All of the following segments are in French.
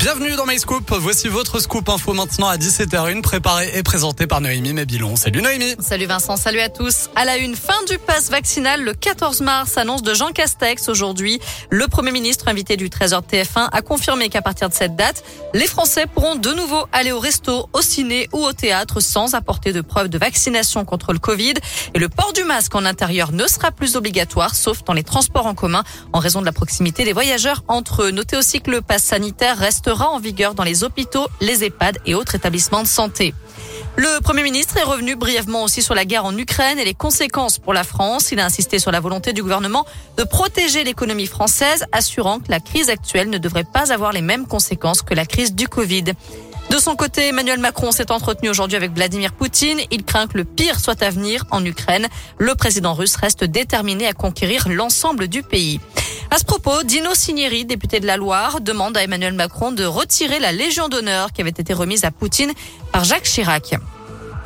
Bienvenue dans My Scoop. Voici votre scoop info maintenant à 17h01, préparé et présenté par Noémie Mabilon. Salut Noémie. Salut Vincent, salut à tous. À la une, fin du pass vaccinal le 14 mars, annonce de Jean Castex aujourd'hui. Le Premier ministre invité du Trésor TF1 a confirmé qu'à partir de cette date, les Français pourront de nouveau aller au resto, au ciné ou au théâtre sans apporter de preuve de vaccination contre le Covid. Et le port du masque en intérieur ne sera plus obligatoire, sauf dans les transports en commun, en raison de la proximité des voyageurs entre eux. Notez aussi que le pass sanitaire reste en vigueur dans les hôpitaux, les EHPAD et autres établissements de santé. Le Premier ministre est revenu brièvement aussi sur la guerre en Ukraine et les conséquences pour la France. Il a insisté sur la volonté du gouvernement de protéger l'économie française, assurant que la crise actuelle ne devrait pas avoir les mêmes conséquences que la crise du Covid. De son côté, Emmanuel Macron s'est entretenu aujourd'hui avec Vladimir Poutine. Il craint que le pire soit à venir en Ukraine. Le président russe reste déterminé à conquérir l'ensemble du pays. À ce propos, Dino Cinieri, député de la Loire, demande à Emmanuel Macron de retirer la Légion d'honneur qui avait été remise à Poutine par Jacques Chirac.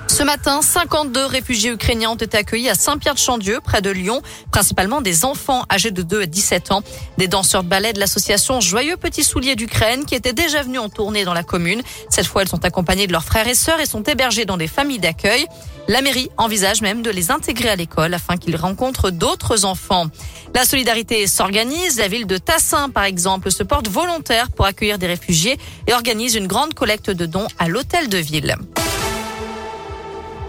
Ce matin, 52 réfugiés ukrainiens ont été accueillis à Saint-Pierre-de-Chandieu, près de Lyon, principalement des enfants âgés de 2 à 17 ans. Des danseurs de ballet de l'association Joyeux Petits Souliers d'Ukraine qui étaient déjà venus en tournée dans la commune. Cette fois, elles sont accompagnées de leurs frères et sœurs et sont hébergées dans des familles d'accueil. La mairie envisage même de les intégrer à l'école afin qu'ils rencontrent d'autres enfants. La solidarité s'organise. La ville de Tassin, par exemple, se porte volontaire pour accueillir des réfugiés et organise une grande collecte de dons à l'hôtel de ville.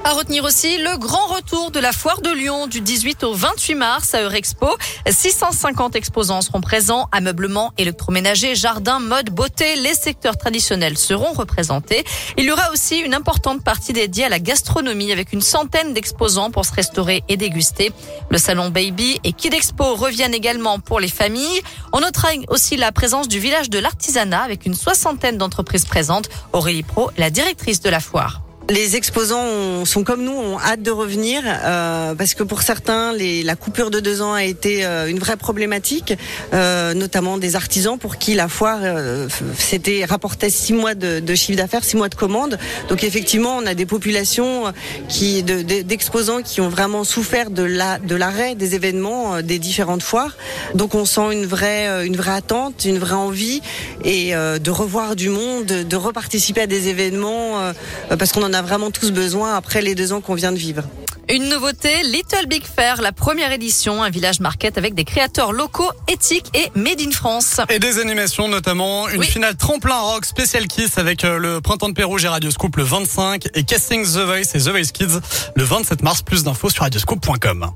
À retenir aussi le grand retour de la foire de Lyon du 18 au 28 mars à Eurexpo. 650 exposants seront présents. Ameublement, électroménager, jardin, mode, beauté. Les secteurs traditionnels seront représentés. Il y aura aussi une importante partie dédiée à la gastronomie avec une centaine d'exposants pour se restaurer et déguster. Le salon Baby et Kid Expo reviennent également pour les familles. On notera aussi la présence du village de l'artisanat avec une soixantaine d'entreprises présentes. Aurélie Pro, la directrice de la foire. Les exposants sont comme nous, ont hâte de revenir euh, parce que pour certains, les, la coupure de deux ans a été euh, une vraie problématique, euh, notamment des artisans pour qui la foire euh, c'était rapportait six mois de, de chiffre d'affaires, six mois de commandes. Donc effectivement, on a des populations qui d'exposants de, qui ont vraiment souffert de la de l'arrêt des événements des différentes foires. Donc on sent une vraie une vraie attente, une vraie envie et de revoir du monde, de reparticiper à des événements parce qu'on en a vraiment tous besoin après les deux ans qu'on vient de vivre. Une nouveauté, Little Big Fair, la première édition, un village market avec des créateurs locaux, éthiques et made in France. Et des animations notamment, une finale tremplin rock spécial Kiss avec euh, le Printemps de Pérou et Radio Scoop le 25 et Casting The Voice et The Voice Kids le 27 mars. Plus d'infos sur radioscoop.com.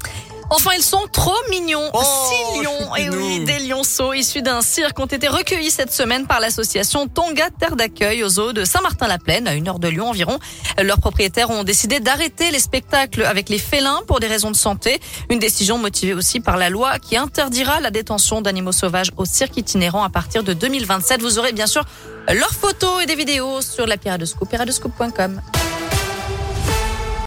Enfin, ils sont trop mignons. Oh, et oui, des lionceaux issus d'un cirque ont été recueillis cette semaine par l'association Tonga Terre d'accueil aux eaux de Saint-Martin-la-Plaine, à une heure de Lyon environ. Leurs propriétaires ont décidé d'arrêter les spectacles avec les félins pour des raisons de santé. Une décision motivée aussi par la loi qui interdira la détention d'animaux sauvages au cirque itinérant à partir de 2027. Vous aurez bien sûr leurs photos et des vidéos sur la de